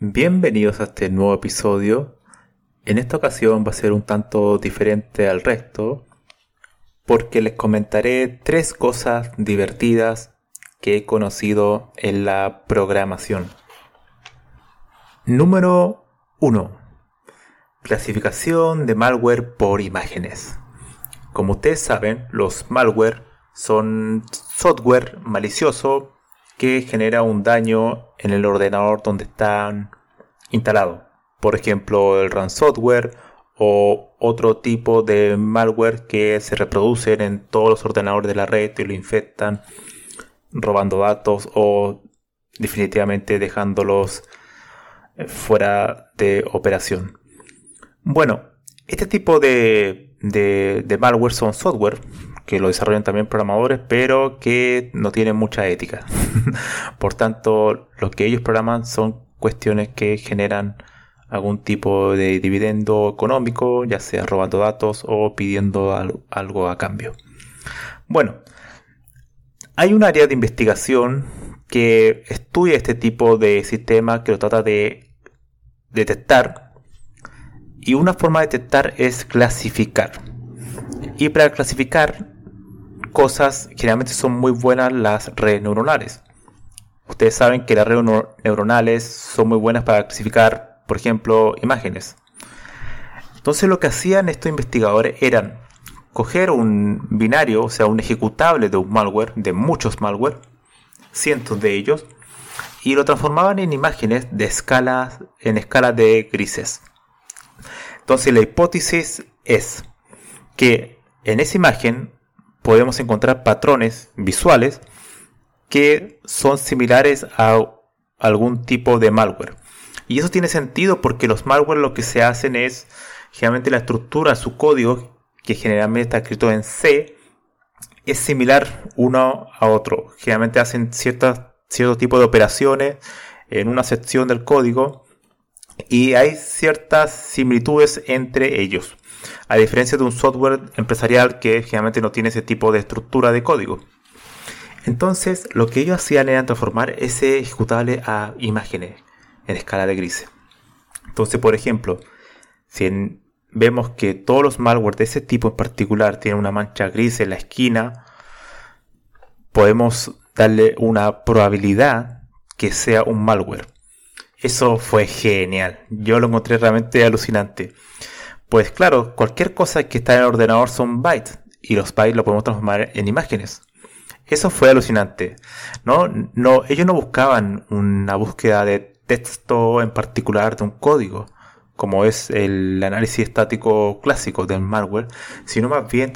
Bienvenidos a este nuevo episodio. En esta ocasión va a ser un tanto diferente al resto porque les comentaré tres cosas divertidas que he conocido en la programación. Número 1. Clasificación de malware por imágenes. Como ustedes saben, los malware son software malicioso que genera un daño en el ordenador donde están instalados. Por ejemplo, el ransomware o otro tipo de malware que se reproducen en todos los ordenadores de la red y lo infectan robando datos o definitivamente dejándolos eh, fuera de operación. Bueno, este tipo de, de malware son software que lo desarrollan también programadores, pero que no tienen mucha ética. Por tanto, lo que ellos programan son cuestiones que generan algún tipo de dividendo económico, ya sea robando datos o pidiendo algo a cambio. Bueno, hay un área de investigación que estudia este tipo de sistema que lo trata de detectar y una forma de detectar es clasificar. Y para clasificar cosas, generalmente son muy buenas las redes neuronales. Ustedes saben que las redes neuronales son muy buenas para clasificar, por ejemplo, imágenes. Entonces lo que hacían estos investigadores eran coger un binario, o sea, un ejecutable de un malware, de muchos malware, cientos de ellos, y lo transformaban en imágenes de escala, en escala de grises. Entonces la hipótesis es que en esa imagen podemos encontrar patrones visuales que son similares a algún tipo de malware. Y eso tiene sentido porque los malware lo que se hacen es generalmente la estructura, su código, que generalmente está escrito en C, es similar uno a otro. Generalmente hacen ciertas, cierto tipo de operaciones en una sección del código y hay ciertas similitudes entre ellos a diferencia de un software empresarial que generalmente no tiene ese tipo de estructura de código. Entonces, lo que ellos hacían era transformar ese ejecutable a imágenes en escala de grises. Entonces, por ejemplo, si vemos que todos los malware de ese tipo en particular tienen una mancha gris en la esquina, podemos darle una probabilidad que sea un malware. Eso fue genial. Yo lo encontré realmente alucinante. Pues claro, cualquier cosa que está en el ordenador son bytes y los bytes lo podemos transformar en imágenes. Eso fue alucinante. ¿no? No, ellos no buscaban una búsqueda de texto en particular de un código, como es el análisis estático clásico del malware, sino más bien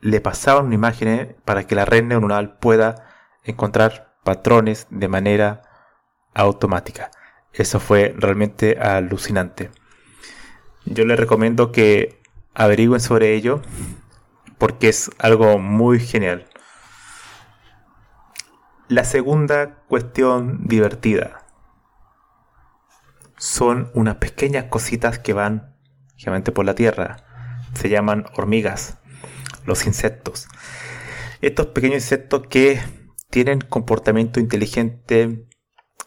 le pasaban una imagen para que la red neuronal pueda encontrar patrones de manera automática. Eso fue realmente alucinante. Yo les recomiendo que averigüen sobre ello porque es algo muy genial. La segunda cuestión divertida son unas pequeñas cositas que van generalmente por la tierra. Se llaman hormigas, los insectos. Estos pequeños insectos que tienen comportamiento inteligente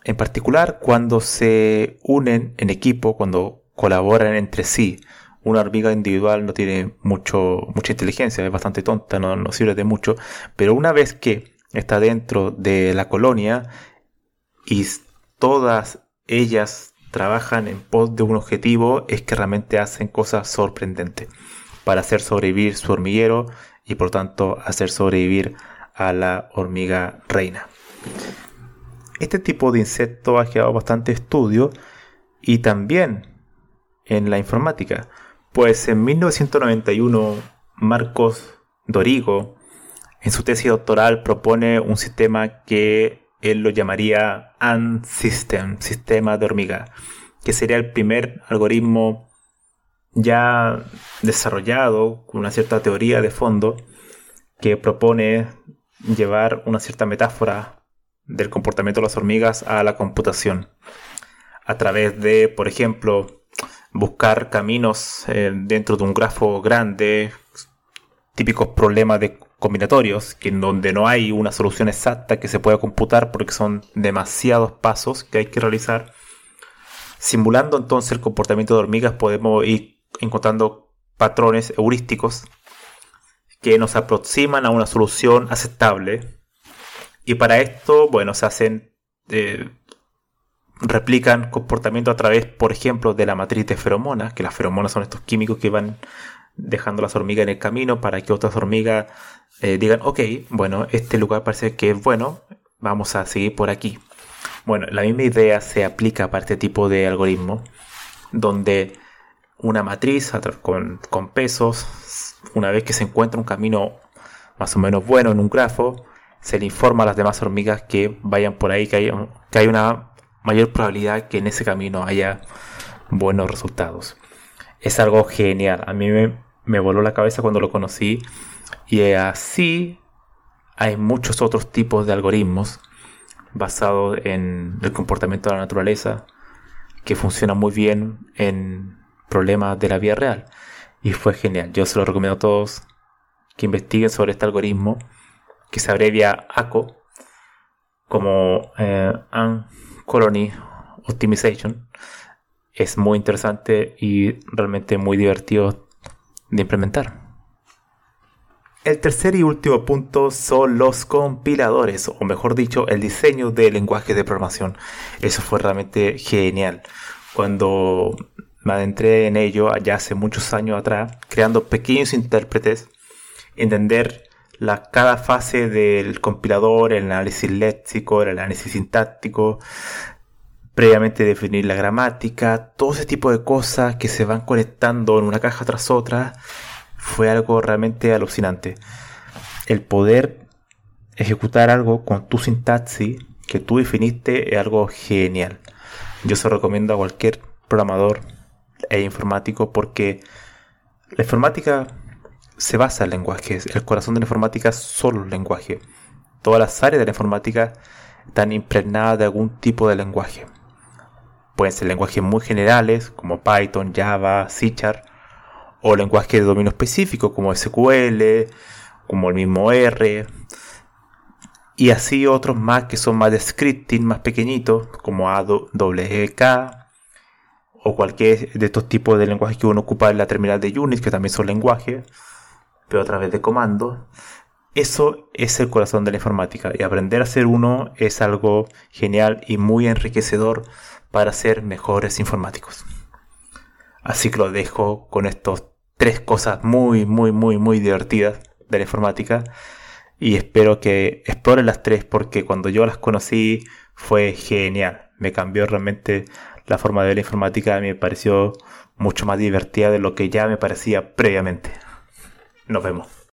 en particular cuando se unen en equipo, cuando colaboran entre sí. Una hormiga individual no tiene mucho, mucha inteligencia, es bastante tonta, no, no sirve de mucho, pero una vez que está dentro de la colonia y todas ellas trabajan en pos de un objetivo es que realmente hacen cosas sorprendentes para hacer sobrevivir su hormiguero y por tanto hacer sobrevivir a la hormiga reina. Este tipo de insecto ha quedado bastante estudio y también en la informática, pues en 1991 Marcos Dorigo en su tesis doctoral propone un sistema que él lo llamaría AND System, sistema de hormiga, que sería el primer algoritmo ya desarrollado con una cierta teoría de fondo que propone llevar una cierta metáfora del comportamiento de las hormigas a la computación a través de, por ejemplo, buscar caminos eh, dentro de un grafo grande, típicos problemas de combinatorios, que en donde no hay una solución exacta que se pueda computar porque son demasiados pasos que hay que realizar. Simulando entonces el comportamiento de hormigas podemos ir encontrando patrones heurísticos que nos aproximan a una solución aceptable. Y para esto, bueno, se hacen, eh, replican comportamiento a través, por ejemplo, de la matriz de feromonas, que las feromonas son estos químicos que van dejando las hormigas en el camino para que otras hormigas eh, digan, ok, bueno, este lugar parece que es bueno, vamos a seguir por aquí. Bueno, la misma idea se aplica para este tipo de algoritmo, donde una matriz con, con pesos, una vez que se encuentra un camino más o menos bueno en un grafo, se le informa a las demás hormigas que vayan por ahí, que hay, que hay una mayor probabilidad que en ese camino haya buenos resultados. Es algo genial. A mí me, voló la cabeza cuando lo conocí y así hay muchos otros tipos de algoritmos basados en el comportamiento de la naturaleza que funcionan muy bien en problemas de la vida real. Y fue genial. Yo se lo recomiendo a todos que investiguen sobre este algoritmo que se abrevia ACO como eh, Colony Optimization. Es muy interesante y realmente muy divertido de implementar. El tercer y último punto son los compiladores, o mejor dicho, el diseño de lenguaje de programación. Eso fue realmente genial. Cuando me adentré en ello allá hace muchos años atrás, creando pequeños intérpretes, entender cada fase del compilador, el análisis léxico, el análisis sintáctico, previamente definir la gramática, todo ese tipo de cosas que se van conectando en una caja tras otra fue algo realmente alucinante. El poder ejecutar algo con tu sintaxis que tú definiste es algo genial. Yo se lo recomiendo a cualquier programador e informático porque la informática se basa en lenguajes. El corazón de la informática es solo el lenguaje. Todas las áreas de la informática están impregnadas de algún tipo de lenguaje. Pueden ser lenguajes muy generales como Python, Java, C o lenguajes de dominio específico como SQL, como el mismo R, y así otros más que son más de scripting, más pequeñitos, como AWK, o cualquier de estos tipos de lenguajes que uno ocupa en la terminal de Unix, que también son lenguajes, a través de comandos. Eso es el corazón de la informática y aprender a ser uno es algo genial y muy enriquecedor para ser mejores informáticos. Así que lo dejo con estos tres cosas muy, muy, muy, muy divertidas de la informática. Y espero que exploren las tres porque cuando yo las conocí fue genial. Me cambió realmente la forma de ver la informática. Me pareció mucho más divertida de lo que ya me parecía previamente. Nos vemos.